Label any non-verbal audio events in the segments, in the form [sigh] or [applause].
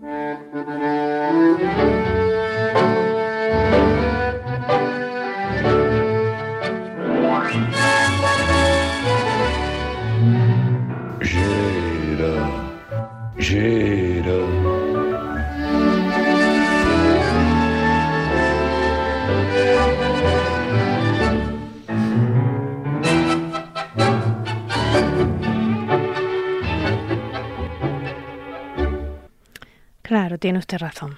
Thank you. Tiene usted razón.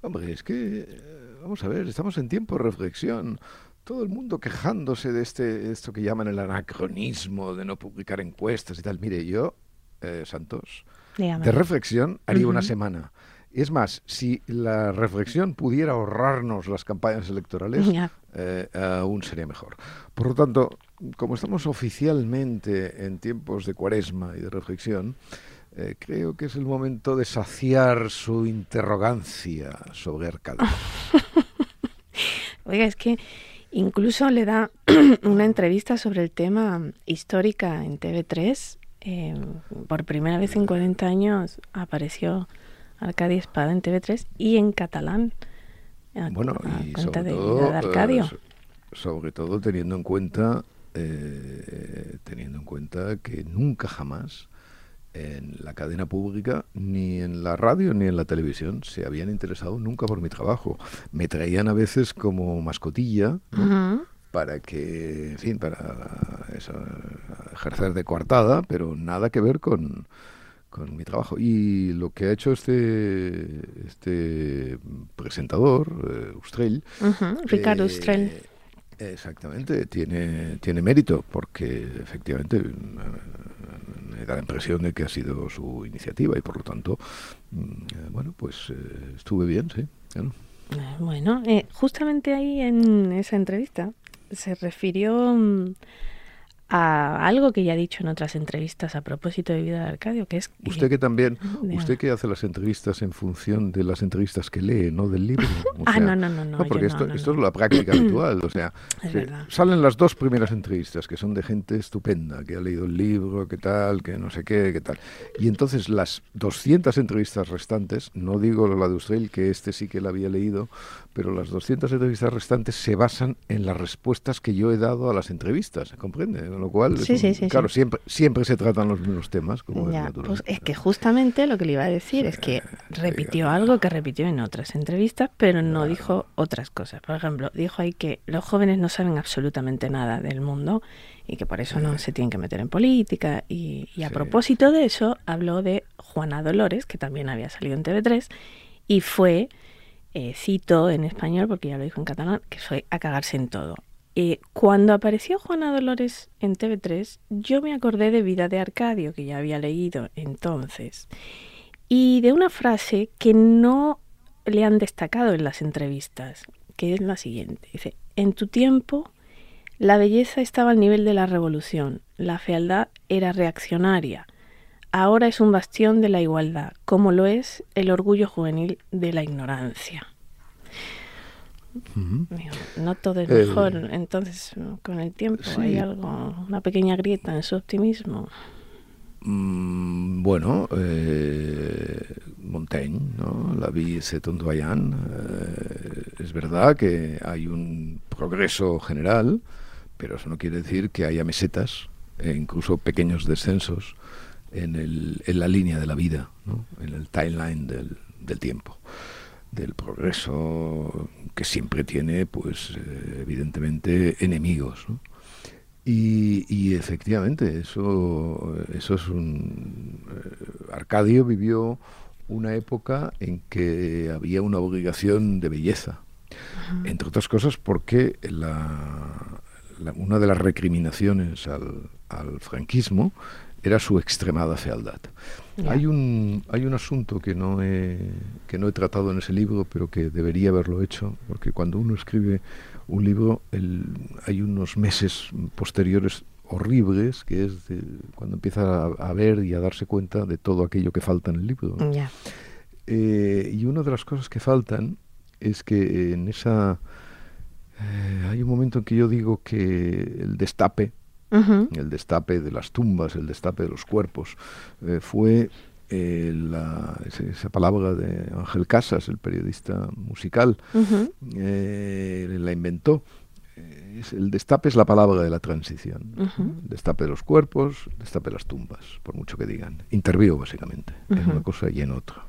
Hombre, es que, eh, vamos a ver, estamos en tiempo de reflexión. Todo el mundo quejándose de este, esto que llaman el anacronismo, de no publicar encuestas y tal. Mire, yo, eh, Santos, de reflexión haría una semana. Es más, si la reflexión pudiera ahorrarnos las campañas electorales, eh, aún sería mejor. Por lo tanto, como estamos oficialmente en tiempos de cuaresma y de reflexión, eh, creo que es el momento de saciar su interrogancia sobre Arcadio. [laughs] Oiga, es que incluso le da [clears throat] una entrevista sobre el tema histórica en TV3. Eh, por primera vez en 40 años apareció Arcadio Espada en TV3 y en catalán. bueno, y sobre, todo, Arcadio. Eh, sobre todo teniendo en cuenta teniendo en cuenta que nunca jamás en la cadena pública, ni en la radio, ni en la televisión se habían interesado nunca por mi trabajo. Me traían a veces como mascotilla para que, en fin, para ejercer de coartada, pero nada que ver con, con mi trabajo. Y lo que ha hecho este, este presentador, uh, Ustrell, Ricardo Ustrell. Exactamente, tiene, tiene mérito, porque efectivamente me da la impresión de que ha sido su iniciativa y por lo tanto, mm, eh, bueno, pues eh, estuve bien, sí. Bueno, eh, justamente ahí en esa entrevista se refirió mm, a algo que ya he dicho en otras entrevistas a propósito de vida de Arcadio, que es... Usted que también, usted que hace las entrevistas en función de las entrevistas que lee, no del libro. [laughs] ah, no, no, no, no. porque esto, esto es la práctica [clears throat] habitual, o sea, salen las dos primeras entrevistas, que son de gente estupenda, que ha leído el libro, que tal, que no sé qué, que tal. Y entonces las 200 entrevistas restantes, no digo la de Ustrell, que este sí que la había leído, pero las 200 entrevistas restantes se basan en las respuestas que yo he dado a las entrevistas, ¿comprende? Con lo cual, claro, siempre, siempre se tratan los mismos temas, como es natural. Pues es que justamente lo que le iba a decir es que repitió algo que repitió en otras entrevistas, pero no dijo otras cosas. Por ejemplo, dijo ahí que los jóvenes no saben absolutamente nada del mundo y que por eso no se tienen que meter en política. Y, y a propósito de eso, habló de Juana Dolores, que también había salido en TV3, y fue eh, cito en español, porque ya lo dijo en catalán, que fue a cagarse en todo. Eh, cuando apareció Juana Dolores en TV3, yo me acordé de Vida de Arcadio, que ya había leído entonces, y de una frase que no le han destacado en las entrevistas, que es la siguiente. Dice, en tu tiempo la belleza estaba al nivel de la revolución, la fealdad era reaccionaria, ahora es un bastión de la igualdad, como lo es el orgullo juvenil de la ignorancia. No todo es mejor, entonces con el tiempo hay algo, una pequeña grieta en su optimismo. Mm, bueno, eh, Montaigne, ¿no? la vie c'est un doyen. Eh, es verdad que hay un progreso general, pero eso no quiere decir que haya mesetas e incluso pequeños descensos en, el, en la línea de la vida, ¿no? en el timeline del, del, tiempo, del progreso que siempre tiene, pues, eh, evidentemente, enemigos. ¿no? Y, y, efectivamente, eso, eso es un... Eh, Arcadio vivió una época en que había una obligación de belleza, entre otras cosas porque la, la, una de las recriminaciones al, al franquismo era su extremada fealdad. Hay un hay un asunto que no he que no he tratado en ese libro, pero que debería haberlo hecho, porque cuando uno escribe un libro, el, hay unos meses posteriores horribles, que es cuando empieza a, ver y a darse cuenta de todo aquello que falta en el libro. Eh, y una de las cosas que faltan es que en esa eh, hay un momento en que yo digo que el destape el destape de las tumbas, el destape de los cuerpos, eh, fue eh, la, esa, palabra de Ángel Casas, el periodista musical, eh, la inventó. El destape es la palabra de la transición. destape de los cuerpos, destape de las tumbas, por mucho que digan. Intervío, básicamente. Es una cosa y en otra.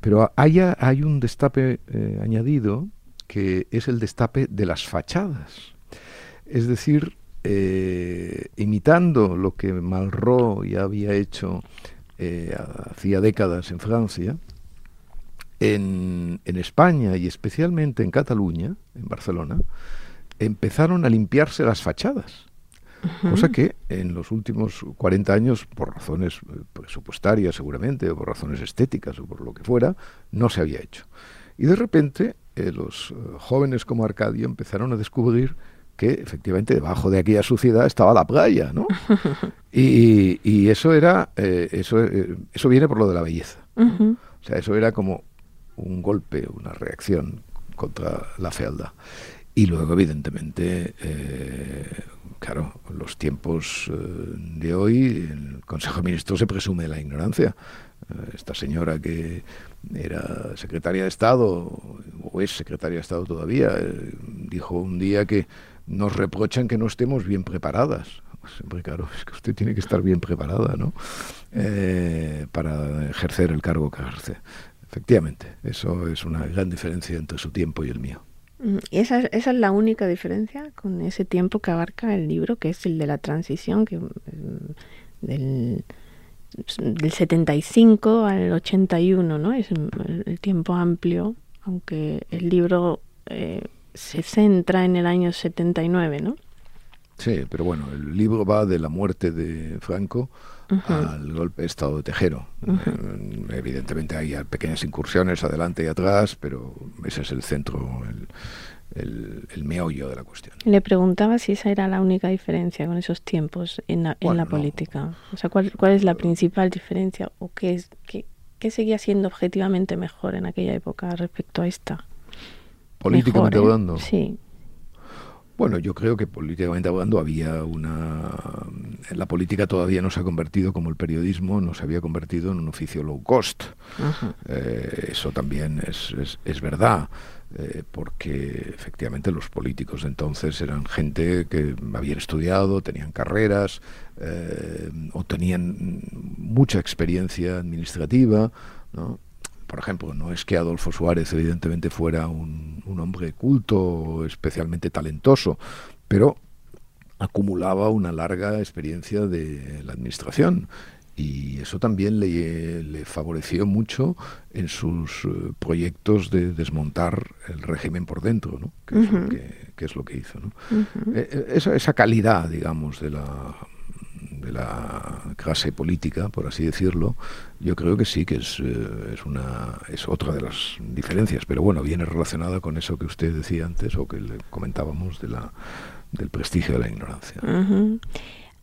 Pero hay un destape añadido que es el destape de las fachadas. Es decir, imitando lo que Malraux ya había hecho eh, hacía décadas en Francia, en, España y especialmente en Cataluña, en Barcelona, empezaron a limpiarse las fachadas. Cosa que en los últimos 40 años, por razones eh, presupuestarias seguramente, o por razones estéticas, o por lo que fuera, no se había hecho. Y de repente eh, los jóvenes como Arcadio empezaron a descubrir que efectivamente debajo de aquella suciedad estaba la playa, ¿no? [laughs] Y, eso era, eh, eso, eh, eso viene por lo de la belleza. O sea, eso era como un golpe, una reacción contra la fealdad. Y luego, evidentemente, eh, claro, los tiempos de hoy, el Consejo de Ministros se presume de la ignorancia. esta señora que era secretaria de Estado, o es secretaria de Estado todavía, dijo un día que nos reprochan que no estemos bien preparadas. Siempre, claro, es que usted tiene que estar bien preparada, ¿no? Eh, para ejercer el cargo que ejerce. Efectivamente, eso es una gran diferencia entre su tiempo y el mío. Mm, ¿Y esa, esa es la única diferencia con ese tiempo que abarca el libro, que es el de la transición, que mm, del, del 75 al 81, ¿no? Es el, tiempo amplio, aunque el libro eh, se centra en el año 79, ¿no? Sí, pero bueno, el libro va de la muerte de Franco al golpe de Estado de Tejero. Eh, evidentemente hay pequeñas incursiones adelante y atrás, pero ese es el centro, el, el, meollo de la cuestión. Le preguntaba si esa era la única diferencia con esos tiempos en la, en la política. O sea, ¿cuál, ¿cuál es la principal diferencia o qué, es, qué, qué seguía siendo objetivamente mejor en aquella época respecto a esta? Políticamente ¿eh? hablando. Sí. Bueno, yo creo que políticamente hablando había una... La política todavía no se ha convertido como el periodismo, no se había convertido en un oficio low cost. Eh, eso también es, es, verdad, eh, porque efectivamente los políticos de entonces eran gente que habían estudiado, tenían carreras o tenían mucha experiencia administrativa, ¿no? Por ejemplo, no es que Adolfo Suárez evidentemente fuera un, hombre culto, especialmente talentoso, pero acumulaba una larga experiencia de la administración y eso también le, favoreció mucho en sus eh, proyectos de desmontar el régimen por dentro, ¿no? que, es, lo que, hizo. ¿no? Eh, eh, esa, esa, calidad, digamos, de la, de la clase política, por así decirlo, yo creo que sí que es, eh, es, una, es otra de las diferencias, pero bueno, viene relacionada con eso que usted decía antes o que le comentábamos de la, del prestigio de la ignorancia.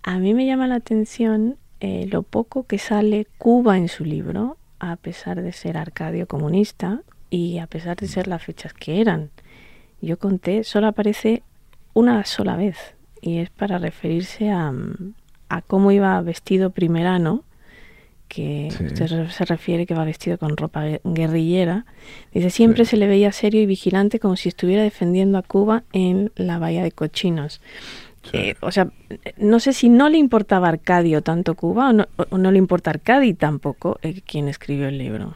A mí me llama la atención eh, lo poco que sale Cuba en su libro, a pesar de ser Arcadio comunista y a pesar de ser las fechas que eran. Yo conté, solo aparece una sola vez y es para referirse a, a cómo iba vestido Primerano, que usted se refiere que va vestido con ropa guerrillera, dice, siempre se le veía serio y vigilante como si estuviera defendiendo a Cuba en la bahía de Cochinos. Eh, o sea, no sé si no le importaba Arcadio tanto Cuba o no, le importa Arcadio tampoco eh, quien escribió el libro.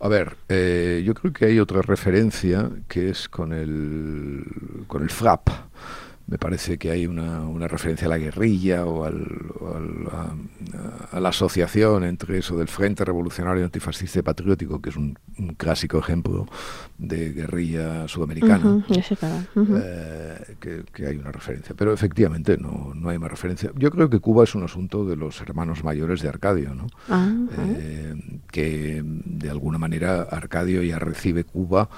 A ver, eh, yo creo que hay otra referencia que es con el, con el FRAP me parece que hay una, una referencia a la guerrilla o, al, a, la asociación entre eso del Frente Revolucionario Antifascista y Patriótico, que es un, clásico ejemplo de guerrilla sudamericana. Eh, que, hay una referencia. Pero efectivamente no, no hay más referencia. Yo creo que Cuba es un asunto de los hermanos mayores de Arcadio, ¿no? Ah, eh, que de alguna manera Arcadio ya recibe Cuba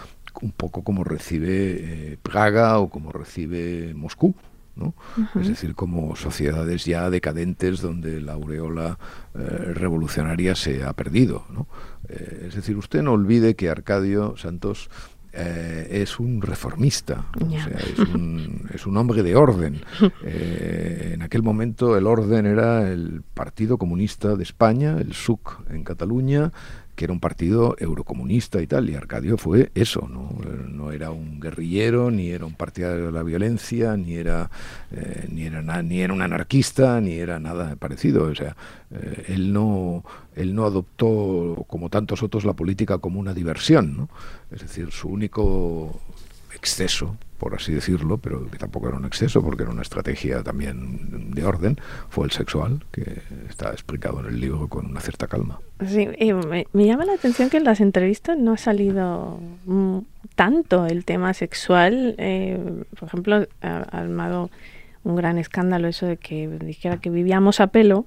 un poco como recibe eh, Praga o como recibe Moscú. ¿no? Es decir, como sociedades ya decadentes donde la aureola eh, revolucionaria se ha perdido. ¿no? Eh, es decir, usted no olvide que Arcadio Santos eh, es un reformista, [laughs] es, un, hombre de orden. Eh, en aquel momento el orden era el Partido Comunista de España, el SUC en Cataluña, que era un partido eurocomunista y tal, y Arcadio fue eso, no, no era un guerrillero, ni era un partidario de la violencia, ni era, eh, ni, era ni era un anarquista, ni era nada parecido. O sea, eh, él, no, él no adoptó, como tantos otros, la política como una diversión. ¿no? Es decir, su único exceso por así decirlo, pero que tampoco era un exceso porque era una estrategia también de orden, fue el sexual, que está explicado en el libro con una cierta calma. Sí, me, llama la atención que en las entrevistas no ha salido mm, tanto el tema sexual. Eh, por ejemplo, ha, armado un gran escándalo eso de que dijera que vivíamos a pelo.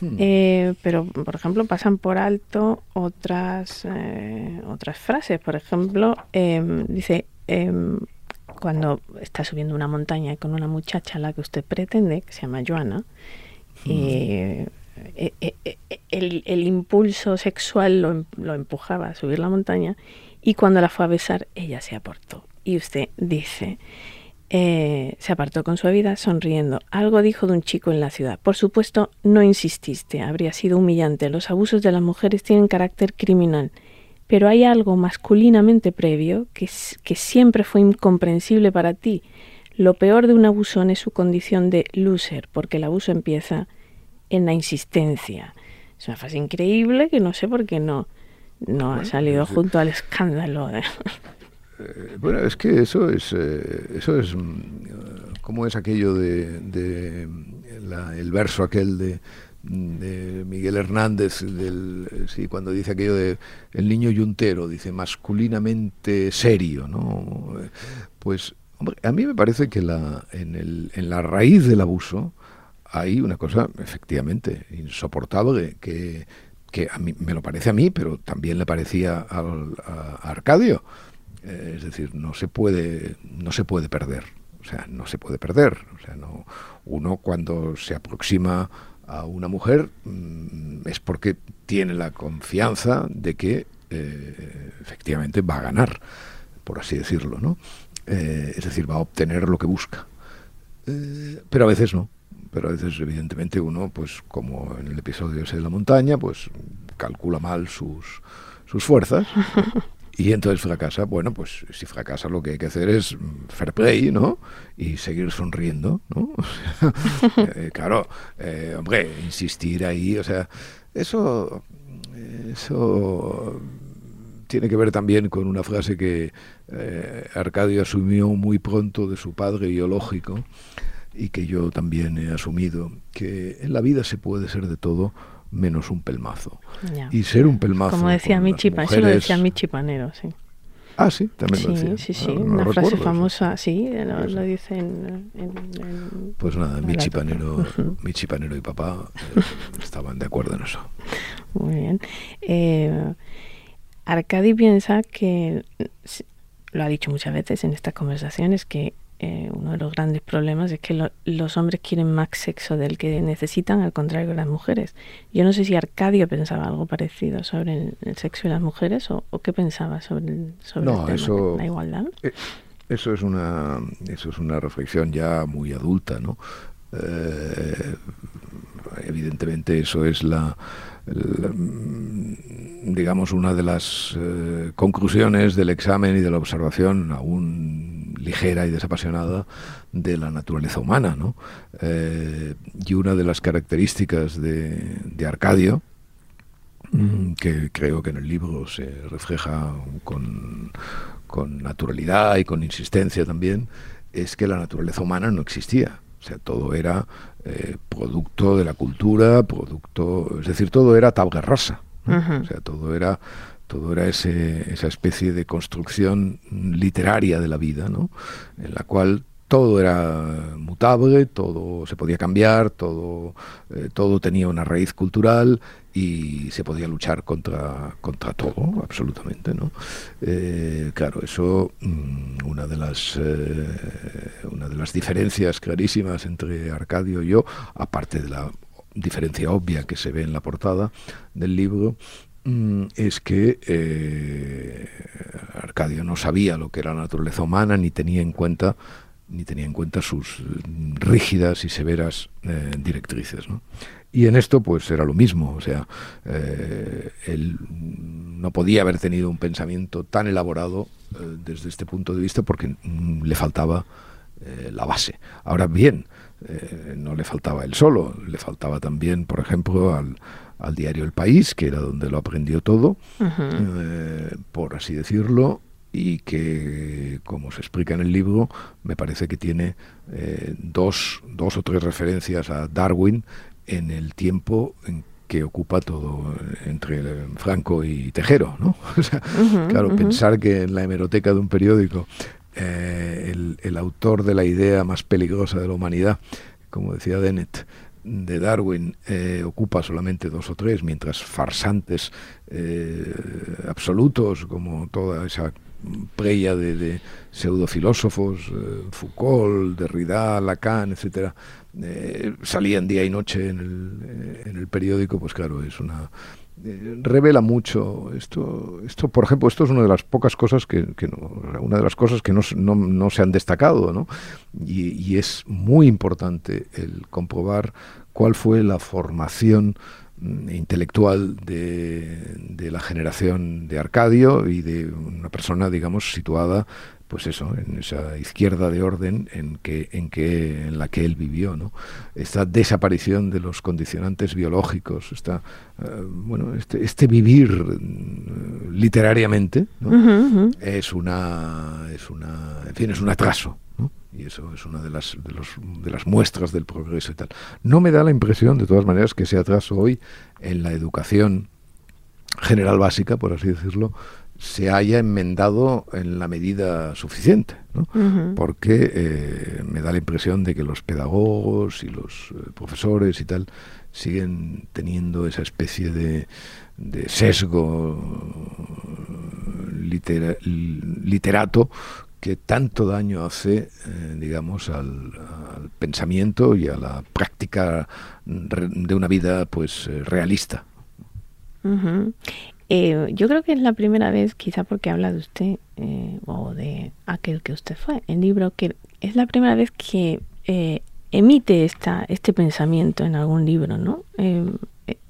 Hmm. Eh, pero, por ejemplo, pasan por alto otras, eh, otras frases. Por ejemplo, em, dice, em, cuando está subiendo una montaña con una muchacha a la que usted pretende, que se llama Joana, eh, eh, eh, el, impulso sexual lo, lo, empujaba a subir la montaña y cuando la fue a besar ella se apartó. Y usted dice, se apartó con su vida sonriendo. Algo dijo de un chico en la ciudad. Por supuesto, no insististe, habría sido humillante. Los abusos de las mujeres tienen carácter criminal pero hay algo masculinamente previo que, que siempre fue incomprensible para ti. Lo peor de un abusón es su condición de loser, porque el abuso empieza en la insistencia. Es una frase increíble que no sé por qué no, no ha salido junto al escándalo. [laughs] Eh, bueno, es que eso es, eh, eso es, mm, ¿cómo es aquello de, de el verso aquel de Miguel Hernández, del, sí, cuando dice aquello de el niño yuntero, dice masculinamente serio, ¿no? Pues, hombre, a mí me parece que la, en, el, en la raíz del abuso hay una cosa efectivamente insoportable que, que a mí me lo parece a mí, pero también le parecía al, a Arcadio. Eh, es decir, no se puede, no se puede perder. O sea, no se puede perder. O sea, no, uno cuando se aproxima a una mujer mm, es porque tiene la confianza de que eh, efectivamente va a ganar, por así decirlo, ¿no? Eh, es decir, va a obtener lo que busca. Eh, pero a veces no. Pero a veces, evidentemente, uno, pues como en el episodio de la montaña, pues calcula mal sus, sus fuerzas [laughs] y entonces fracasa. Bueno, pues si fracasa lo que hay que hacer es fair play, ¿no? Y seguir sonriendo, ¿no? [laughs] Eh, claro, eh, hombre, insistir ahí, o sea, eso, eso tiene que ver también con una frase que eh, Arcadio asumió muy pronto de su padre biológico y que yo también he asumido, que en la vida se puede ser de todo menos un pelmazo. Y ser un pelmazo. Como decía Michi, mujeres... eso lo decía Michi Panero, sí. Ah, sí, también lo decía. Sí, sí, una frase famosa, sí, lo, lo dice en, Pues nada, Michi Panero, Michi Panero y papá eh, estaban de acuerdo en eso. Muy bien. Eh, Arcadi piensa que, lo ha dicho muchas veces en estas conversaciones, que eh, uno de los grandes problemas es que los hombres quieren más sexo del que necesitan, al contrario que las mujeres. Yo no sé si Arcadio pensaba algo parecido sobre el, sexo y las mujeres o, qué pensaba sobre, sobre el tema, la igualdad. Eh, eso es una eso es una reflexión ya muy adulta, ¿no? Eh, evidentemente eso es la, digamos una de las conclusiones del examen y de la observación aún ligera y desapasionada de la naturaleza humana. Eh, y una de las características de, Arcadio, mm, que creo que en el libro se refleja con, naturalidad y con insistencia también, es que la naturaleza humana no existía. O sea, todo era eh, producto de la cultura, producto, es decir, todo era tabla rasa. O sea, todo era todo era ese, esa especie de construcción literaria de la vida, ¿no? en la cual todo era mutable, todo se podía cambiar, todo, eh, todo tenía una raíz cultural y se podía luchar contra, contra todo, absolutamente. ¿no? Eh, claro, eso, mm, una, de las, eh, una de las diferencias clarísimas entre Arcadio y yo, aparte de la diferencia obvia que se ve en la portada del libro, mm, es que eh, Arcadio no sabía lo que era la naturaleza humana ni tenía en cuenta ni tenía en cuenta sus mm, rígidas y severas eh, directrices. Y en esto pues era lo mismo, o sea, eh, él no podía haber tenido un pensamiento tan elaborado desde este punto de vista porque mm, le faltaba la base. Ahora bien, no le faltaba él solo, le faltaba también, por ejemplo, al, al diario El País, que era donde lo aprendió todo, eh, por así decirlo, y que, como se explica en el libro, me parece que tiene eh, dos, dos o tres referencias a Darwin en el tiempo en que ocupa todo entre Franco y Tejero, ¿no? [laughs] claro, pensar que en la hemeroteca de un periódico eh, el, el, autor de la idea más peligrosa de la humanidad, como decía Dennett, de Darwin eh, ocupa solamente dos o tres, mientras farsantes eh, absolutos, como toda esa preya de, de pseudofilósofos, eh, Foucault, Derrida, Lacan, etcétera, salían día y noche en el, en el periódico, pues claro, es una eh, revela mucho esto esto por ejemplo esto es una de las pocas cosas que, una de las cosas que no, no, se han destacado ¿no? y, es muy importante el comprobar cuál fue la formación intelectual de, de la generación de Arcadio y de una persona digamos situada pues eso, en esa izquierda de orden en que, en que, en la que él vivió, ¿no? Esta desaparición de los condicionantes biológicos, esta, eh, bueno, este, este vivir mm, literariamente, es una, es una, en fin, es un atraso, Y eso es una de las, de, los, de las muestras del progreso y tal. No me da la impresión, de todas maneras, que ese atraso hoy en la educación general básica, por así decirlo, se haya enmendado en la medida suficiente, ¿no? porque eh, me da la impresión de que los pedagogos y los eh, profesores y tal siguen teniendo esa especie de, sesgo literato que tanto daño hace, eh, digamos, al, pensamiento y a la práctica de una vida pues realista. Eh, yo creo que es la primera vez, quizá porque habla de usted eh, o de aquel que usted fue, el libro, que es la primera vez que eh, emite esta, este pensamiento en algún libro, ¿no?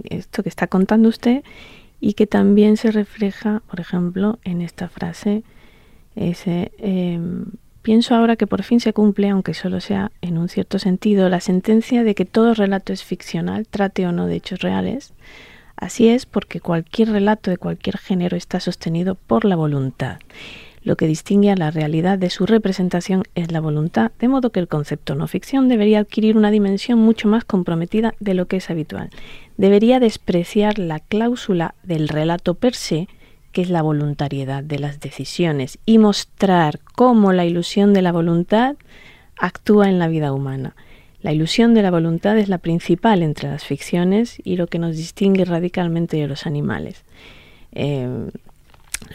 esto que está contando usted y que también se refleja, por ejemplo, en esta frase, ese, em, pienso ahora que por fin se cumple, aunque solo sea en un cierto sentido, la sentencia de que todo relato es ficcional, trate o no de hechos reales, Así es porque cualquier relato de cualquier género está sostenido por la voluntad. Lo que distingue a la realidad de su representación es la voluntad, de modo que el concepto no ficción debería adquirir una dimensión mucho más comprometida de lo que es habitual. Debería despreciar la cláusula del relato per se, que es la voluntariedad de las decisiones, y mostrar cómo la ilusión de la voluntad actúa en la vida humana. La ilusión de la voluntad es la principal entre las ficciones y lo que nos distingue radicalmente de los animales. Eh,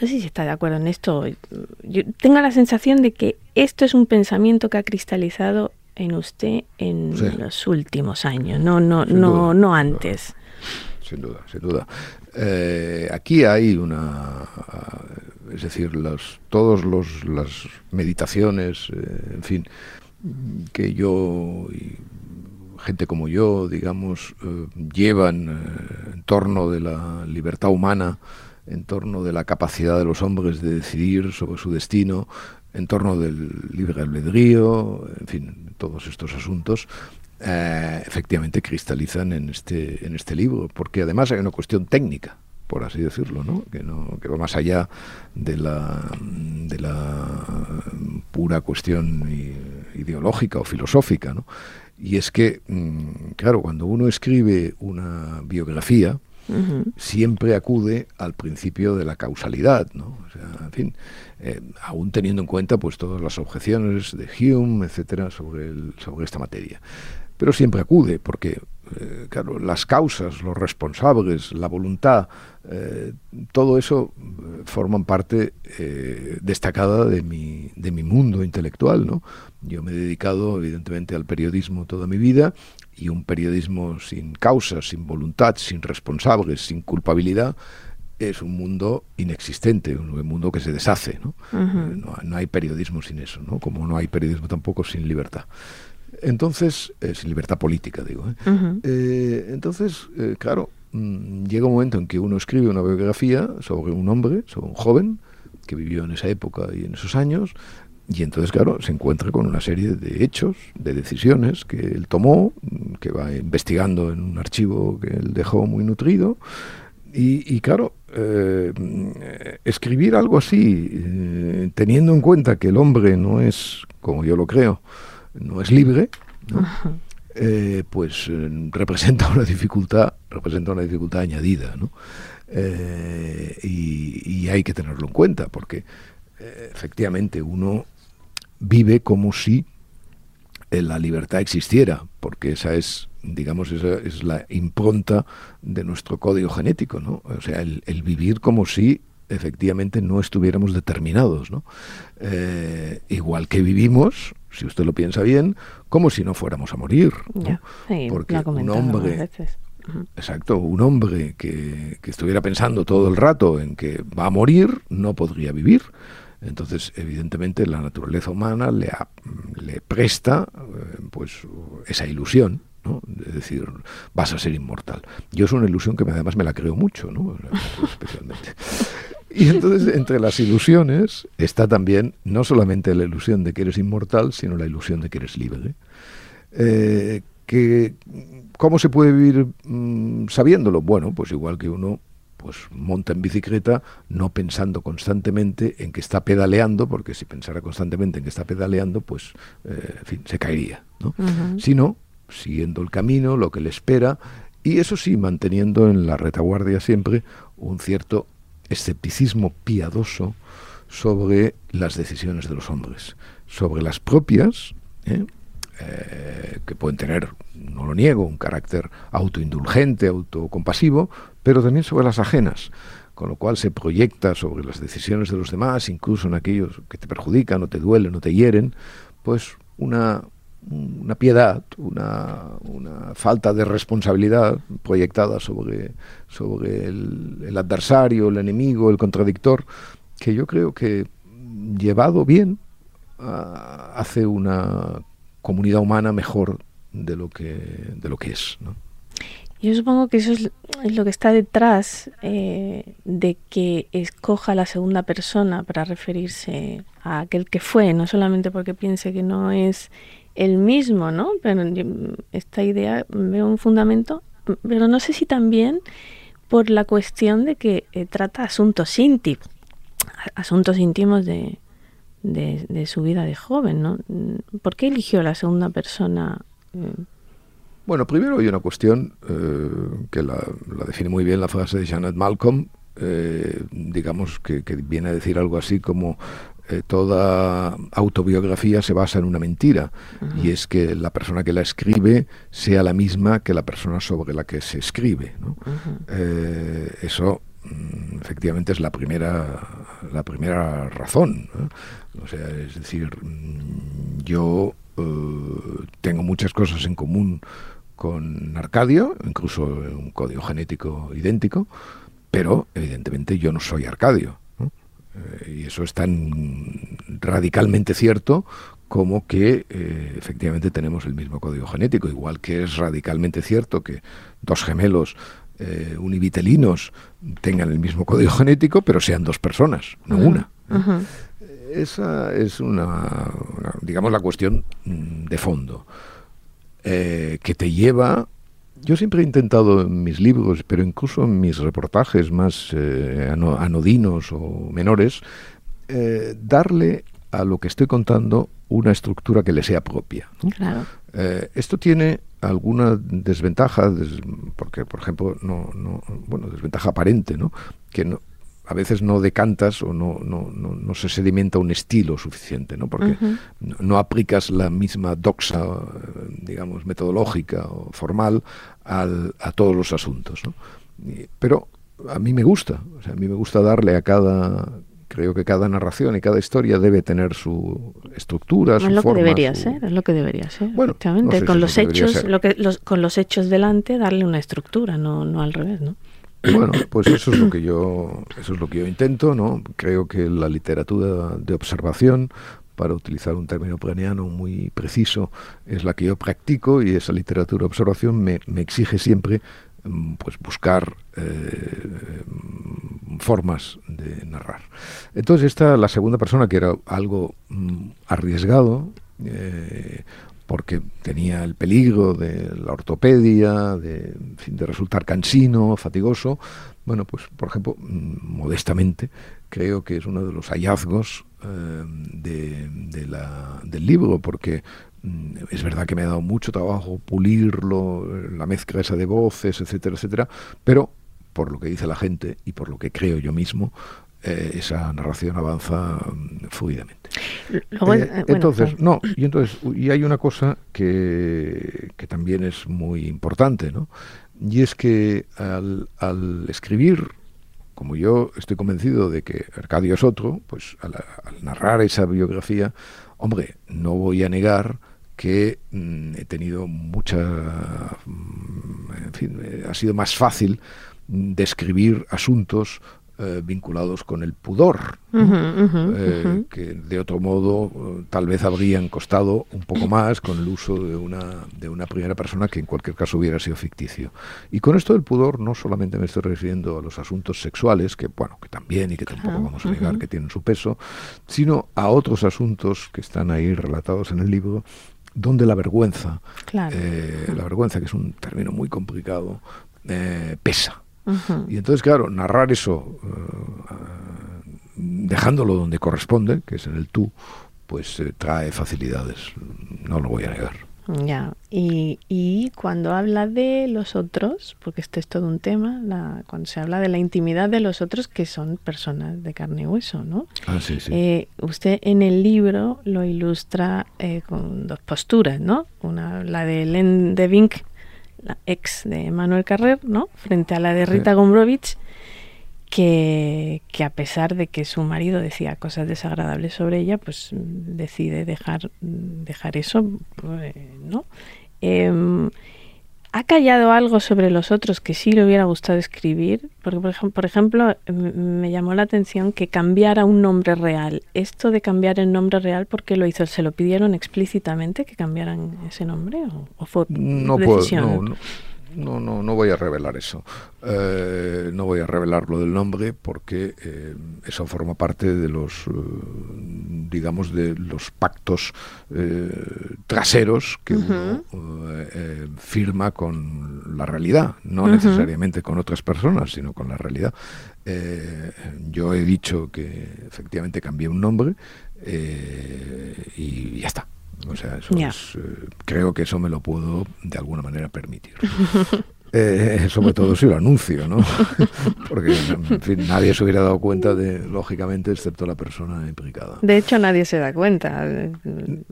no sé si está de acuerdo en esto. Yo tengo la sensación de que esto es un pensamiento que ha cristalizado en usted en los últimos años, no, no, no, no antes. Sin duda, sin duda. Eh, aquí hay una, es decir, los, todos los las meditaciones, eh, en fin, que yo y gente como yo, digamos, eh, llevan eh, en torno de la libertad humana, en torno de la capacidad de los hombres de decidir sobre su destino, en torno del libre albedrío, en fin, todos estos asuntos, eh, efectivamente cristalizan en este, en este libro, porque además hay una cuestión técnica por así decirlo, ¿no? Que, no, que va más allá de la, de la pura cuestión ideológica o filosófica, ¿no? Y es que, mm, claro, cuando uno escribe una biografía, siempre acude al principio de la causalidad, ¿no? O sea, en fin, eh, aún teniendo en cuenta pues todas las objeciones de Hume, etcétera, sobre, el, sobre esta materia. Pero siempre acude, porque eh, claro, las causas, los responsables, la voluntad, eh, todo eso eh, forman parte destacada de mi, de mi mundo intelectual. ¿no? Yo me he dedicado, evidentemente, al periodismo toda mi vida y un periodismo sin causas, sin voluntad, sin responsables, sin culpabilidad, es un mundo inexistente, un mundo que se deshace. ¿no? Eh, no, hay periodismo sin eso, ¿no? como no hay periodismo tampoco sin libertad. Entonces, eh, sin libertad política, digo. ¿eh? entonces, claro, mm, llega un momento en que uno escribe una biografía sobre un hombre, sobre un joven que vivió en esa época y en esos años, y entonces, claro, se encuentra con una serie de hechos, de decisiones que él tomó, que va investigando en un archivo que él dejó muy nutrido. Y, claro, eh, escribir algo así, eh, teniendo en cuenta que el hombre no es, como yo lo creo, no es libre, eh, pues representa una dificultad, representa una dificultad añadida, ¿no? Y, y, hay que tenerlo en cuenta, porque efectivamente uno vive como si eh, la libertad existiera, porque esa es, digamos, esa es la impronta de nuestro código genético, ¿no? O sea, el, vivir como si efectivamente no estuviéramos determinados, ¿no? Eh, igual que vivimos, si usted lo piensa bien, como si no fuéramos a morir, porque un hombre, exacto, un hombre que, que estuviera pensando todo el rato en que va a morir, no podría vivir. Entonces, evidentemente, la naturaleza humana le, le presta eh, pues esa ilusión, ¿no? Es decir, vas a ser inmortal. Yo es una ilusión que además me la creo mucho, ¿no? [laughs] Especialmente. Y entonces, entre las ilusiones está también no solamente la ilusión de que eres inmortal, sino la ilusión de que eres libre. Eh, que, ¿Cómo se puede vivir mm, sabiéndolo? Bueno, pues igual que uno pues monta en bicicleta no pensando constantemente en que está pedaleando, porque si pensara constantemente en que está pedaleando, pues eh, en fin, se caería, ¿no? Sino siguiendo el camino, lo que le espera, y eso sí, manteniendo en la retaguardia siempre un cierto escepticismo piadoso sobre las decisiones de los hombres, sobre las propias, ¿eh? Eh, que pueden tener, no lo niego, un carácter autoindulgente, autocompasivo, pero también sobre las ajenas, con lo cual se proyecta sobre las decisiones de los demás, incluso en aquellos que te perjudican o te duelen o te hieren, pues una, una piedad, una, falta de responsabilidad proyectada sobre, sobre el, adversario, el enemigo, el contradictor, que yo creo que llevado bien hace una comunidad humana mejor de lo que, de lo que es. Yo supongo que eso es, lo que está detrás eh, de que escoja la segunda persona para referirse a aquel que fue, no solamente porque piense que no es el mismo, ¿no? Pero esta idea veo un fundamento, pero no sé si también por la cuestión de que eh, trata asuntos íntimos, asuntos íntimos de, de, su vida de joven, ¿no? ¿Por qué eligió la segunda persona? Eh? Bueno, primero hay una cuestión eh, que la, define muy bien la frase de Janet Malcolm, digamos que, viene a decir algo así como toda autobiografía se basa en una mentira y es que la persona que la escribe sea la misma que la persona sobre la que se escribe. ¿no? eso mm, efectivamente es la primera la primera razón. O sea, es decir, mm, yo eh, tengo muchas cosas en común con Arcadio, incluso un código genético idéntico, pero evidentemente yo no soy Arcadio. Eh, y eso es tan radicalmente cierto como que eh, efectivamente tenemos el mismo código genético, igual que es radicalmente cierto que dos gemelos univitelinos tengan el mismo código genético, pero sean dos personas, no una. Esa es una, digamos, la cuestión mm, de fondo, eh, que te lleva... Yo siempre he intentado en mis libros, pero incluso en mis reportajes más eh, anodinos o menores, eh, darle a lo que estoy contando una estructura que le sea propia. esto tiene alguna desventaja, porque, por ejemplo, no, no, bueno, desventaja aparente, ¿no? que no, a veces no decantas o no, no, no, se sedimenta un estilo suficiente, ¿no? Porque no, aplicas la misma doxa, digamos, metodológica o formal al, a todos los asuntos, ¿no? pero a mí me gusta, o sea, a mí me gusta darle a cada, creo que cada narración y cada historia debe tener su estructura, su es lo que debería ser, es lo que debería ser. Bueno, con los hechos, lo que, los, con los hechos delante, darle una estructura, no, no al revés, ¿no? Bueno, pues eso es lo que yo, eso es lo que yo intento, ¿no? Creo que la literatura de observación, para utilizar un término planiano muy preciso, es la que yo practico y esa literatura de observación me, me exige siempre mm, pues buscar eh, formas de narrar. Entonces esta, la segunda persona, que era algo mm, arriesgado, eh, porque tenía el peligro de la ortopedia, de, de resultar cansino, fatigoso. Bueno, pues por ejemplo, mm, modestamente, creo que es uno de los hallazgos eh, del libro, porque mm, es verdad que me ha dado mucho trabajo pulirlo, la mezcla esa de voces, etcétera, etcétera, pero por lo que dice la gente y por lo que creo yo mismo, eh, esa narración avanza mm, fluidamente. Eh, eh, entonces, no, y entonces, y hay una cosa que, que también es muy importante, ¿no? Y es que al, al, escribir, como yo estoy convencido de que Arcadio es otro, pues al, narrar esa biografía, hombre, no voy a negar que mm, he tenido mucha, mm, en fin, ha sido más fácil describir asuntos eh, vinculados con el pudor, eh, que de otro modo eh, tal vez habrían costado un poco más con el uso de una, de una primera persona que en cualquier caso hubiera sido ficticio. Y con esto del pudor no solamente me estoy refiriendo a los asuntos sexuales, que bueno, que también y que tampoco vamos a negar que tienen su peso, sino a otros asuntos que están ahí relatados en el libro donde la vergüenza, la vergüenza que es un término muy complicado, pesa y entonces, claro, narrar eso, eh, dejándolo donde corresponde, que es en el tú, pues eh, trae facilidades, no lo voy a negar. Ya, y, y, cuando habla de los otros, porque este es todo un tema, la, cuando se habla de la intimidad de los otros, que son personas de carne y hueso, ¿no? Ah, sí, sí. Eh, usted en el libro lo ilustra con dos posturas, ¿no? Una, la de Len de Vink, la ex de Manuel Carrer, ¿no? Frente a la de Rita Gombrowicz, que, que, a pesar de que su marido decía cosas desagradables sobre ella, pues decide dejar, dejar eso, pues, ¿no? Em, ¿Ha callado algo sobre los otros que sí le hubiera gustado escribir? Porque, por, ejemplo, por ejemplo me llamó la atención que cambiara un nombre real. Esto de cambiar el nombre real, ¿por qué lo hizo? ¿Se lo pidieron explícitamente que cambiaran ese nombre? ¿O, fue no decisión? no, no, no, no voy a revelar eso. Eh, no voy a revelar lo del nombre porque eh, eso forma parte de los, eh, digamos, de los pactos traseros que uno firma con la realidad, no necesariamente con otras personas, sino con la realidad. yo he dicho que efectivamente cambié un nombre y ya está. O sea, eso eh, creo que eso me lo puedo de alguna manera permitir. [laughs] Eh, sobre todo si lo anuncio, ¿no? [laughs] Porque, en fin, nadie se hubiera dado cuenta de, lógicamente, excepto la persona implicada. De hecho, nadie se da cuenta.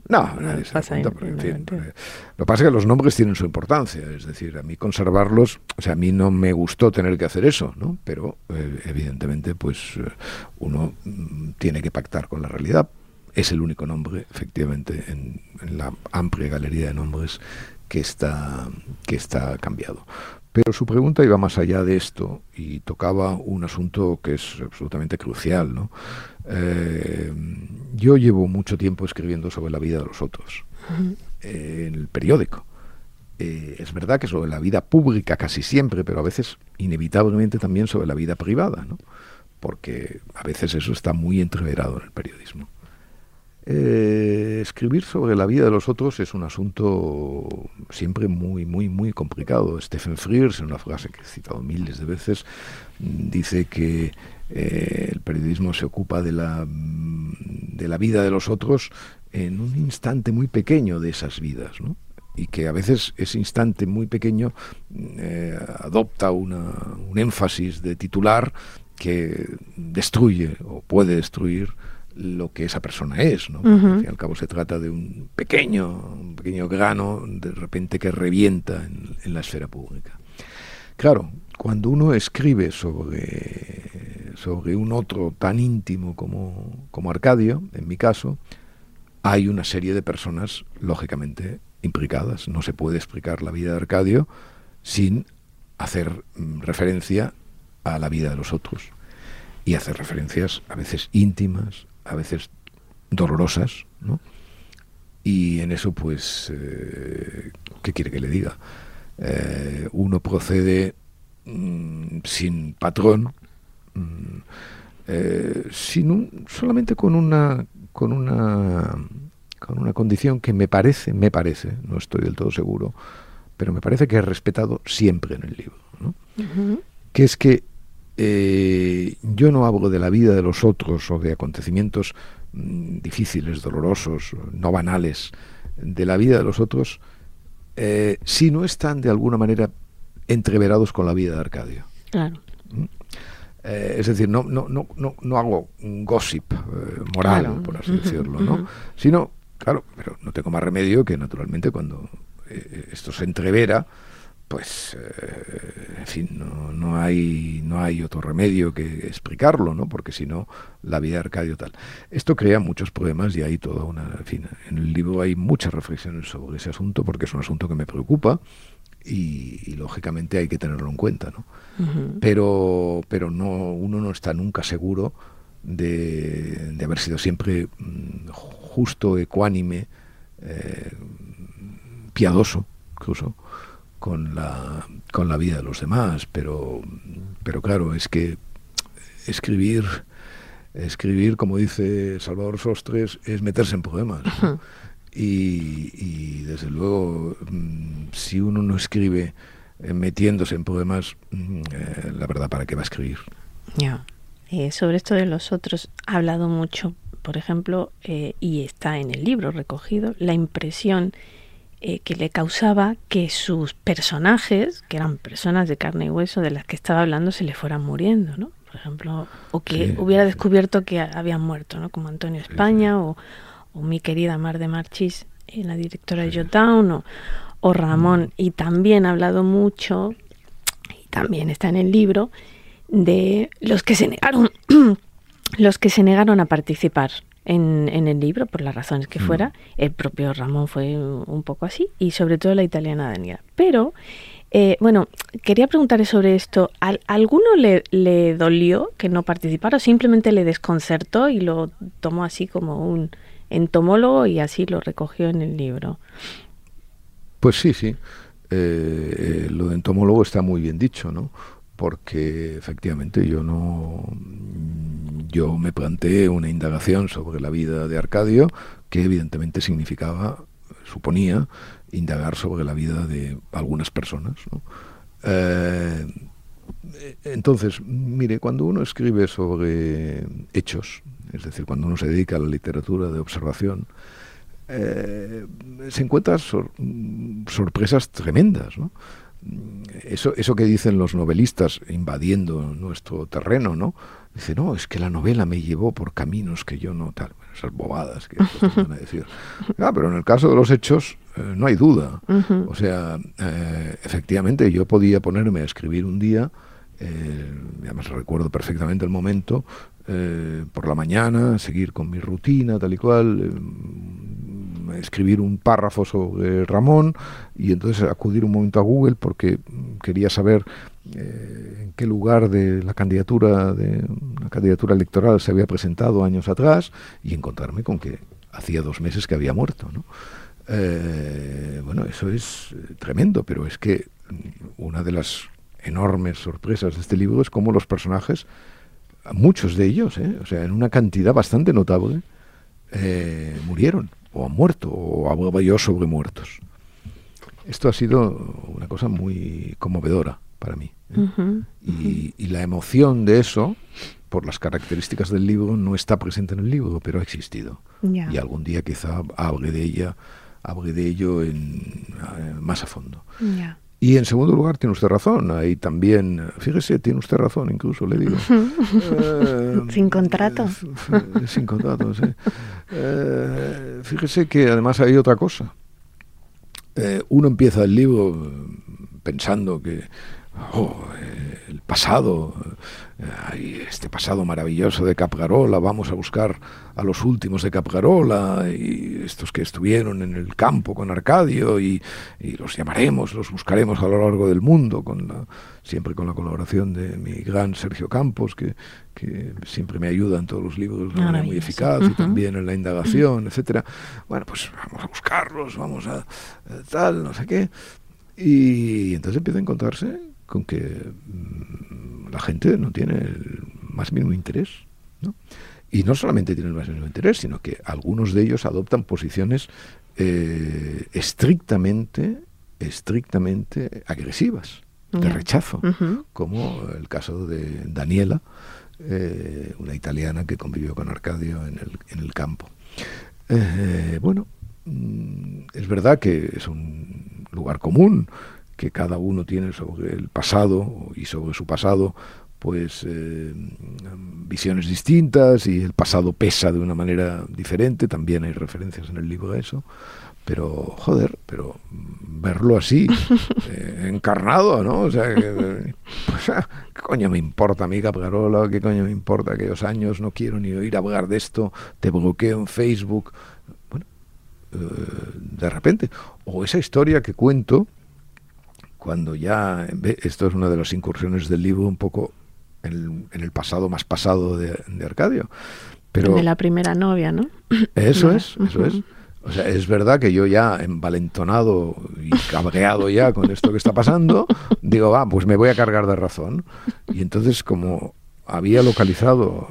No, nadie se da cuenta, porque, en fin, eh, lo que pasa es que los nombres tienen su importancia, es decir, a mí conservarlos, o sea, a mí no me gustó tener que hacer eso, ¿no? Pero, evidentemente, pues uno mm, tiene que pactar con la realidad es el único nombre, efectivamente, en, la amplia galería de nombres que está, que está cambiado. Pero su pregunta iba más allá de esto y tocaba un asunto que es absolutamente crucial. ¿no? Eh, yo llevo mucho tiempo escribiendo sobre la vida de los otros en el periódico. Eh, es verdad que sobre la vida pública casi siempre, pero a veces inevitablemente también sobre la vida privada, ¿no? porque a veces eso está muy entreverado en el periodismo. Eh, escribir sobre la vida de los otros es un asunto siempre muy, muy, muy complicado. Stephen Frears, en una frase que he citado miles de veces, dice que eh, el periodismo se ocupa de la, de la vida de los otros en un instante muy pequeño de esas vidas, ¿no? y que a veces ese instante muy pequeño eh, adopta una, un énfasis de titular que destruye o puede destruir lo que esa persona es, ¿no? al fin y al cabo se trata de un pequeño, un pequeño grano de repente que revienta en, la esfera pública. Claro, cuando uno escribe sobre, sobre un otro tan íntimo como, como Arcadio, en mi caso, hay una serie de personas, lógicamente, implicadas. No se puede explicar la vida de Arcadio sin hacer mm, referencia a la vida de los otros y hace referencias a veces íntimas, a veces dolorosas, ¿no? Y en eso, pues, eh, ¿qué quiere que le diga? Eh, uno procede mm, sin patrón, mm, eh, sin solamente con una, con una, con una condición que me parece, me parece, no estoy del todo seguro, pero me parece que he respetado siempre en el libro, ¿no? que es que yo no hablo de la vida de los otros o de acontecimientos Mm, difíciles, dolorosos, no banales de la vida de los otros, eh, si no están de alguna manera entreverados con la vida de Arcadio. Claro. ¿Mm? Eh, es decir, no, no, no, no, no hago un gossip eh, moral, por así decirlo, ¿no? Sino, claro, pero no tengo más remedio que naturalmente cuando esto se entrevera, pues, eh, en fin, no, no, hay, no hay otro remedio que explicarlo, ¿no? Porque si no, la vida de Arcadio tal. Esto crea muchos problemas y hay toda una, en fin, en el libro hay muchas reflexiones sobre ese asunto porque es un asunto que me preocupa y, lógicamente hay que tenerlo en cuenta, ¿no? Pero, pero no, uno no está nunca seguro de, de haber sido siempre mm, justo, ecuánime, eh, piadoso, incluso con la, con la vida de los demás, pero, pero claro, es que escribir, escribir, como dice Salvador Sostres, es meterse en problemas. y, desde luego, mm, si uno no escribe eh, metiéndose en problemas, mm, eh, la verdad, ¿para qué va a escribir? Ya. Eh, sobre esto de los otros, ha hablado mucho, por ejemplo, y está en el libro recogido, la impresión eh, que le causaba que sus personajes, que eran personas de carne y hueso de las que estaba hablando, se le fueran muriendo, ¿no? Por ejemplo, o que hubiera descubierto que habían muerto, ¿no? Como Antonio España o, mi querida Mar de Marchis, eh, la directora de Jotown, o, o Ramón. Mm. Y también ha hablado mucho, y también está en el libro, de los que se negaron, [clears throat] los que se negaron a participar en, en, el libro, por las razones que mm. fuera. El propio Ramón fue un poco así, y sobre todo la italiana Daniela. Pero, eh, bueno, quería preguntarle sobre esto. ¿A ¿Alguno le, le dolió que no participara o simplemente le desconcertó y lo tomó así como un entomólogo y así lo recogió en el libro? Pues sí, sí. Eh, eh, lo de entomólogo está muy bien dicho, ¿no? Porque efectivamente yo no yo me planteé una indagación sobre la vida de Arcadio, que evidentemente significaba, suponía, indagar sobre la vida de algunas personas. Eh, entonces, mire, cuando uno escribe sobre hechos, es decir, cuando uno se dedica a la literatura de observación, eh, se encuentra sorpresas tremendas. Eso, eso que dicen los novelistas invadiendo nuestro terreno, ¿no? Dice, no, es que la novela me llevó por caminos que yo no tal. esas bobadas que van a [laughs] decir. Ah, pero en el caso de los hechos, eh, no hay duda. O sea, eh, efectivamente, yo podía ponerme a escribir un día, eh, además recuerdo perfectamente el momento, por la mañana, seguir con mi rutina, tal y cual, escribir un párrafo sobre Ramón y entonces acudir un momento a Google porque quería saber eh, en qué lugar de la candidatura de una candidatura electoral se había presentado años atrás y encontrarme con que hacía dos meses que había muerto ¿no? Eh, bueno eso es eh, tremendo pero es que una de las enormes sorpresas de este libro es cómo los personajes muchos de ellos o sea en una cantidad bastante notable murieron o han muerto o hablaba yo sobre muertos esto ha sido una cosa muy conmovedora para mí. ¿eh? y, la emoción de eso, por las características del libro, no está presente en el libro, pero ha existido. Y algún día quizá hable de ella, hable de ello en, eh, más a fondo. Y en segundo lugar, tiene usted razón, ahí también, fíjese, tiene usted razón, incluso le digo. Eh, sin contrato. sin contrato, sí. fíjese que además hay otra cosa. uno empieza el libro pensando que oh, eh, el pasado este pasado maravilloso de Capgarola, vamos a buscar a los últimos de Capgarola y estos que estuvieron en el campo con Arcadio y, los llamaremos, los buscaremos a lo largo del mundo, con la, siempre con la colaboración de mi gran Sergio Campos, que, siempre me ayuda en todos los libros de manera muy eficaz y también en la indagación, etcétera. Bueno, pues vamos a buscarlos, vamos a tal, no sé qué. Y entonces empieza a encontrarse con que mm, la gente no tiene el más mínimo interés. ¿no? Y no solamente tienen el más mínimo interés, sino que algunos de ellos adoptan posiciones eh, estrictamente, estrictamente agresivas, de rechazo, como el caso de Daniela, eh, una italiana que convivió con Arcadio en el, en el campo. Eh, bueno, mm, es verdad que es un lugar común que cada uno tiene sobre el pasado y sobre su pasado pues eh, visiones distintas y el pasado pesa de una manera diferente, también hay referencias en el libro a eso, pero joder, pero verlo así, [laughs] eh, encarnado, ¿no? O sea, pues, ah, ¿qué coño me importa a mí Caprarola? ¿Qué coño me importa aquellos años? No quiero ni oír hablar de esto, te bloqueo en Facebook. Bueno, eh, de repente, o esa historia que cuento, cuando ya, esto es una de las incursiones del libro un poco en el, pasado más pasado de, Arcadio. Pero, de la primera novia, ¿no? Eso es, eso es. O sea, es verdad que yo ya envalentonado y cabreado ya con esto que está pasando, digo, va, pues me voy a cargar de razón. Y entonces, como había localizado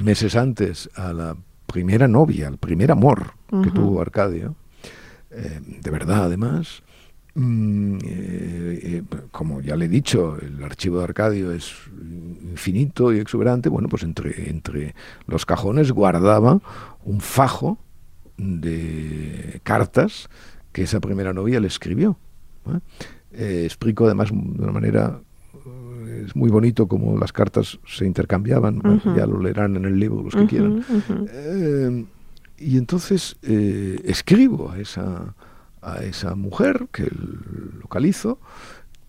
meses antes a la primera novia, el primer amor que tuvo Arcadio, eh, de verdad además, Mm, eh, eh, como ya le he dicho, el archivo de Arcadio es infinito y exuberante. Bueno, pues entre, entre los cajones guardaba un fajo de cartas que esa primera novia le escribió. ¿eh? explico además de una manera es muy bonito como las cartas se intercambiaban, ya lo leerán en el libro los que quieran. y entonces escribo a esa, a esa mujer que localizo,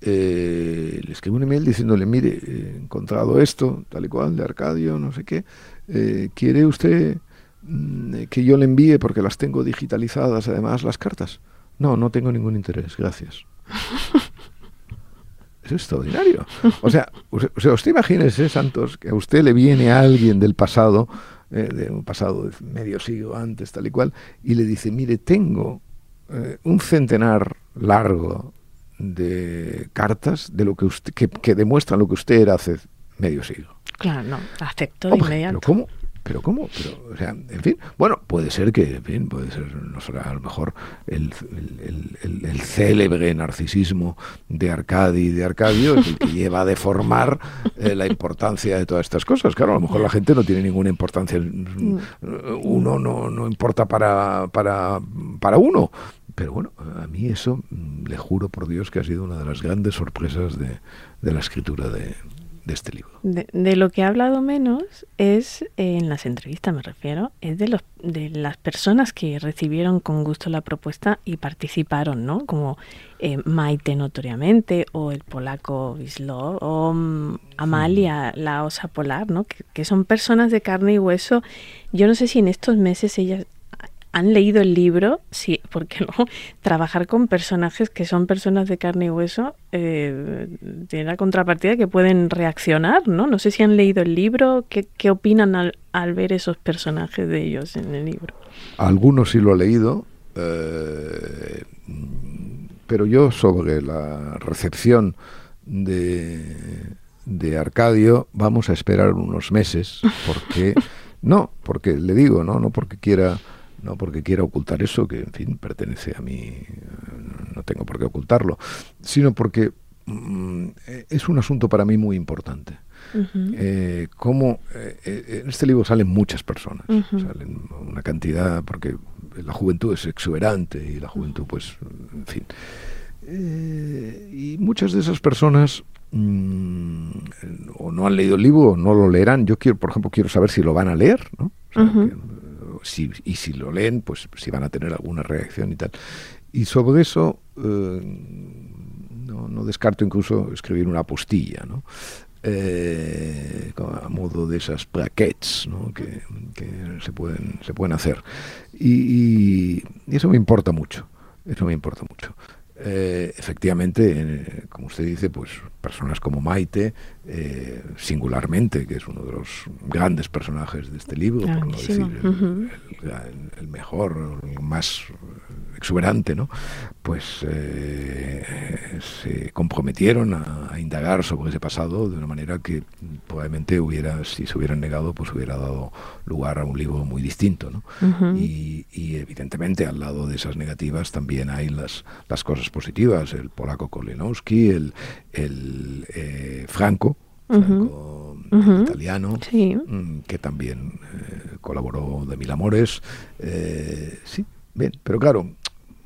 eh, le escribo un email diciéndole, mire, he encontrado esto, tal y cual, de Arcadio, no sé qué, eh, ¿quiere usted mm, que yo le envíe, porque las tengo digitalizadas además, las cartas? No, no tengo ningún interés, gracias. [laughs] es extraordinario. O sea, usted, usted imagínese, Santos, que a usted le viene a alguien del pasado, eh, de un pasado de medio siglo antes, tal y cual, y le dice, mire, tengo eh, un centenar largo de cartas de lo que usted que, demuestran lo que usted era hace medio siglo. Claro, no, acepto de inmediato. Pero ¿cómo? Pero ¿cómo? Pero, o sea, en fin, bueno, puede ser que, en fin, puede ser, no sé, a lo mejor el, el, célebre narcisismo de Arcadi y de Arcadio es el que [laughs] lleva a deformar eh, la importancia de todas estas cosas. Claro, a lo mejor la gente no tiene ninguna importancia, mm. uno no, no importa para, para, para uno, pero bueno, a mí eso, mm, le juro por Dios que ha sido una de las grandes sorpresas de, la escritura de, este libro. De, lo que he hablado menos es, en las entrevistas me refiero, es de, los, de las personas que recibieron con gusto la propuesta y participaron, ¿no? Como eh, Maite notoriamente, o el polaco Wislow, o mm, Amalia, la osa polar, ¿no? Que, que son personas de carne y hueso. Yo no sé si en estos meses ellas han leído el libro, sí, porque no, [laughs] trabajar con personajes que son personas de carne y hueso eh, tiene la contrapartida que pueden reaccionar, ¿no? No sé si han leído el libro, ¿qué, qué opinan al, al, ver esos personajes de ellos en el libro? Algunos sí lo he leído, eh, pero yo sobre la recepción de, de Arcadio vamos a esperar unos meses, porque, [laughs] no, porque le digo, no, no porque quiera no porque quiera ocultar eso, que en fin pertenece a mí, no tengo por qué ocultarlo, sino porque mm, es un asunto para mí muy importante. Eh, como eh, eh, en este libro salen muchas personas, salen una cantidad, porque la juventud es exuberante y la juventud, pues, en fin. y muchas de esas personas mm, o no han leído el libro o no lo leerán. Yo quiero, por ejemplo, quiero saber si lo van a leer, ¿no? Y si lo leen, pues si van a tener alguna reacción y tal. Y sobre eso, eh, no, descarto incluso escribir una postilla, ¿no? eh, a modo de esas brackets que, se, pueden, se pueden hacer. Y, eso me importa mucho, eso me importa mucho. Eh, efectivamente, como usted dice, pues personas como Maite, eh, singularmente, que es uno de los grandes personajes de este libro, por no decir el, mejor, el más exuberante, ¿no? Pues eh, se comprometieron a, indagar sobre ese pasado de una manera que probablemente hubiera, si se hubieran negado, pues hubiera dado lugar a un libro muy distinto, ¿no? y, evidentemente al lado de esas negativas también hay las, las cosas positivas, el polaco Kolinowski, el, el eh, Franco, italiano, mm, que también eh, colaboró de Mil Amores. sí, bien, pero claro,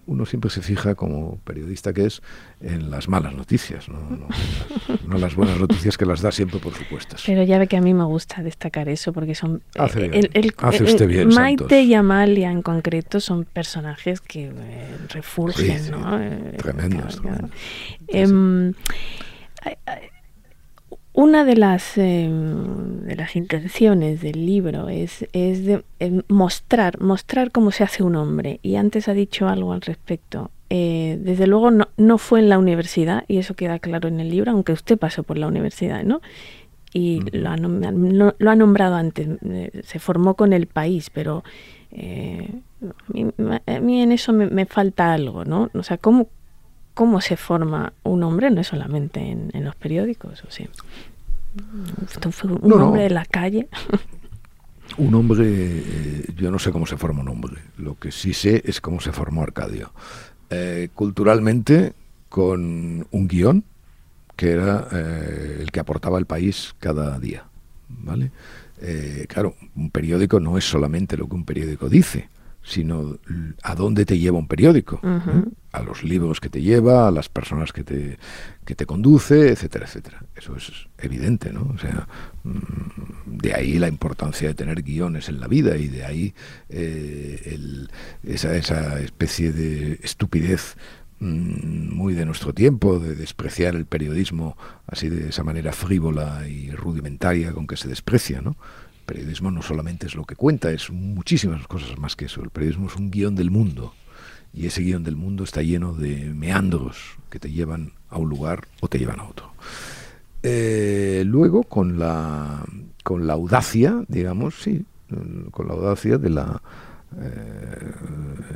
uno siempre se fija, como periodista que es, en las malas noticias, no, las, buenas noticias que las da siempre por supuestas. Pero ya ve que a mí me gusta destacar eso, porque son... Hace, usted bien, Maite y Amalia en concreto son personajes que eh, refulgen, ¿no? Eh, tremendos. Una de las, em, de las intenciones del libro es, es de, mostrar, mostrar cómo se hace un hombre. Y antes ha dicho algo al respecto. Eh, desde luego no, no, fue en la universidad, y eso queda claro en el libro, aunque usted pasó por la universidad, ¿no? Y lo, ha, lo, ha, nombrado antes, eh, se formó con el país, pero eh, a, mí, en eso me, me, falta algo, ¿no? O sea, ¿cómo, cómo se forma un hombre, no es solamente en, los periódicos, o sea, fue un hombre de la calle. [laughs] Un hombre, eh, yo no sé cómo se forma un hombre, lo que sí sé es cómo se formó Arcadio. Eh, culturalmente, con un guion que era eh, el que aportaba el país cada día. ¿vale? claro, un periódico no es solamente lo que un periódico dice, sino a dónde te lleva un periódico, ¿eh? a los libros que te lleva, a las personas que te, que te conduce, etcétera, etcétera. Eso es evidente, ¿no? O sea, mm, de ahí la importancia de tener guiones en la vida y de ahí eh, esa, esa especie de estupidez mm, muy de nuestro tiempo, de despreciar el periodismo así de esa manera frívola y rudimentaria con que se desprecia, ¿no? Periodismo no solamente es lo que cuenta, es muchísimas cosas más que eso. El periodismo es un guion del mundo y ese guion del mundo está lleno de meandros que te llevan a un lugar o te llevan a otro. Eh, luego, con la, con la audacia, digamos, sí, con la audacia de la, eh,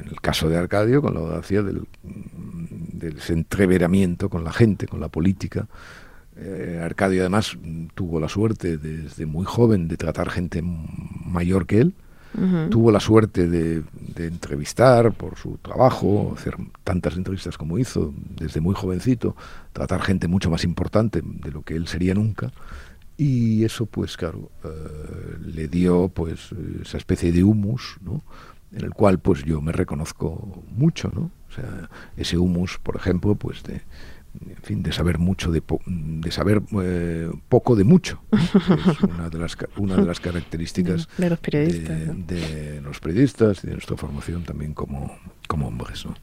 en el caso de Arcadio, con la audacia del, del entreveramiento con la gente, con la política, eh, Arcadio además tuvo la suerte desde muy joven de tratar gente mayor que él. Tuvo la suerte de, entrevistar por su trabajo, hacer tantas entrevistas como hizo desde muy jovencito, tratar gente mucho más importante de lo que él sería nunca. Y eso, pues claro, eh, le dio pues esa especie de humus, ¿no? en el cual pues yo me reconozco mucho, ¿no? O sea, ese humus, por ejemplo, pues de, en fin, de saber mucho, de, de saber eh, poco de mucho. [laughs] Es una de las, una de las características de, los periodistas. De, los periodistas y de nuestra formación también como, como hombres. ¿no?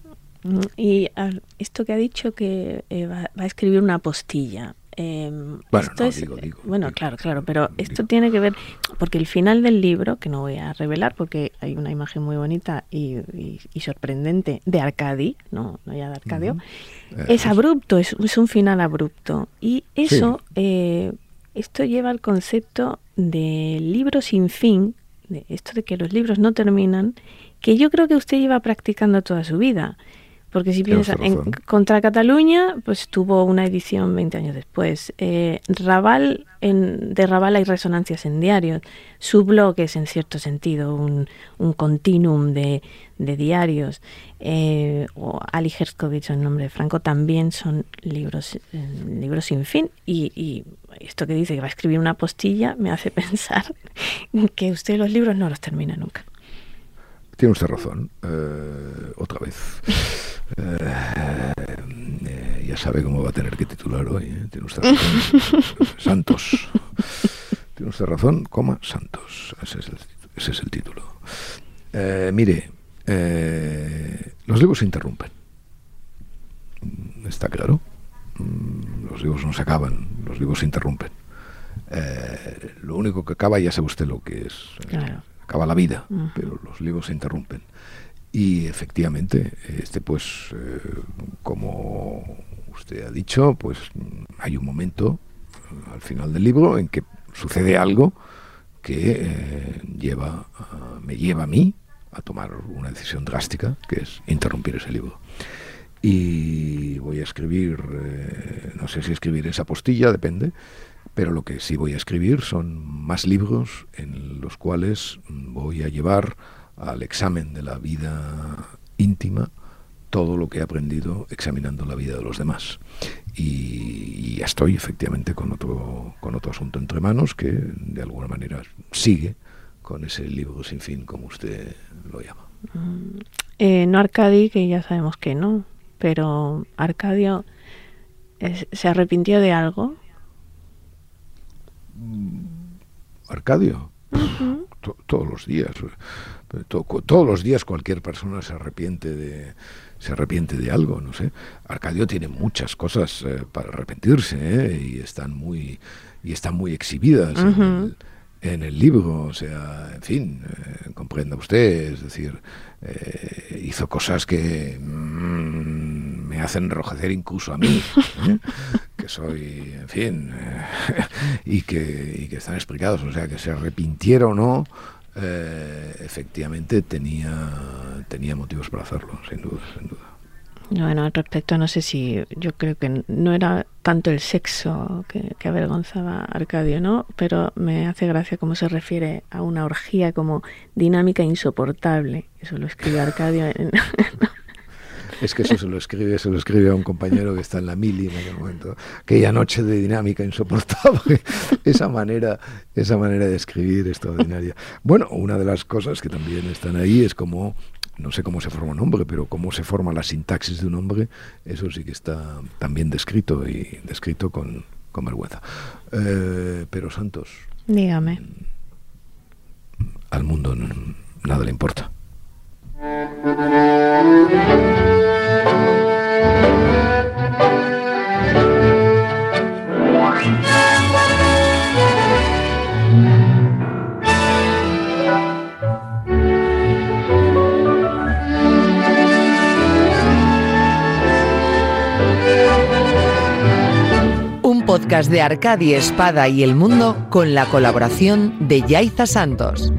Mm, y esto que ha dicho que eh, va, a escribir una postilla. Bueno, bueno claro, claro, pero esto tiene que ver, porque el final del libro, que no voy a revelar porque hay una imagen muy bonita y, sorprendente de Arcadi, no, no ya de Arcadio, eh, es abrupto, es, un final abrupto. Y eso, eh, esto lleva al concepto de libro sin fin, de esto de que los libros no terminan, que yo creo que usted lleva practicando toda su vida. Porque si piensa en contra Cataluña, pues tuvo una edición 20 años después. Eh, Raval, en, de Raval hay resonancias en diarios. Su blog es en cierto sentido un, un continuum de, de diarios. Eh, o Ali Herskovich, en nombre de Franco, también son libros, eh, libros sin fin. Y, y, esto que dice que va a escribir una postilla me hace [laughs] pensar que usted los libros no los termina nunca. Tiene usted razón, eh, otra vez. Eh, eh, ya sabe cómo va a tener que titular hoy. Tiene usted [laughs] razón. Santos. Tiene usted razón, coma, Santos. Ese es el, ese es el título. mire, los libros se interrumpen. Está claro. Mm, los libros no se acaban, los libros se interrumpen. Eh, lo único que acaba, ya sabe usted lo que es. Acaba la vida, pero los libros se interrumpen. Y efectivamente, este pues, eh, como usted ha dicho, pues hay un momento eh, al final del libro en que sucede algo que lleva, me lleva a mí a tomar una decisión drástica, que es interrumpir ese libro. Y voy a escribir, eh, no sé si escribir esa postilla, depende, pero lo que sí voy a escribir son más libros en los cuales voy a llevar al examen de la vida íntima todo lo que he aprendido examinando la vida de los demás. Y, ya estoy efectivamente con otro, con otro asunto entre manos que de alguna manera sigue con ese libro sin fin, como usted lo llama. Mm, eh, no Arcadi, que ya sabemos que no, pero Arcadio se arrepintió de algo. Mm, Arcadio, todos los días, todos los días cualquier persona se arrepiente de se arrepiente de algo, no sé. Arcadio tiene muchas cosas eh, para arrepentirse ¿eh? y están muy y están muy exhibidas en el libro, o sea, en fin, eh, comprenda usted, es decir, eh, hizo cosas que mm, me hacen enrojecer incluso a mí, [laughs] que soy, en fin, [laughs] y, que, y que están explicados, o sea, que se arrepintiera o no, efectivamente tenía, tenía motivos para hacerlo, sin duda, sin duda. Bueno, al respecto no sé si yo creo que no era tanto el sexo que, avergonzaba a Arcadio, ¿no? Pero me hace gracia cómo se refiere a una orgía como dinámica insoportable. Eso lo escribe Arcadio en... [laughs] Es que eso se lo escribe, se lo escribe a un compañero que está en la mili en aquel momento. Aquella noche de dinámica insoportable. [laughs] Esa manera, esa manera de escribir extraordinaria. Bueno, una de las cosas que también están ahí es como no sé cómo se forma un hombre, pero cómo se forma la sintaxis de un hombre, eso sí que está también descrito y descrito con, vergüenza. Eh, pero Santos. Dígame. Al mundo nada le importa. Podcast de Arcadia Espada y El Mundo con la colaboración de Yaiza Santos.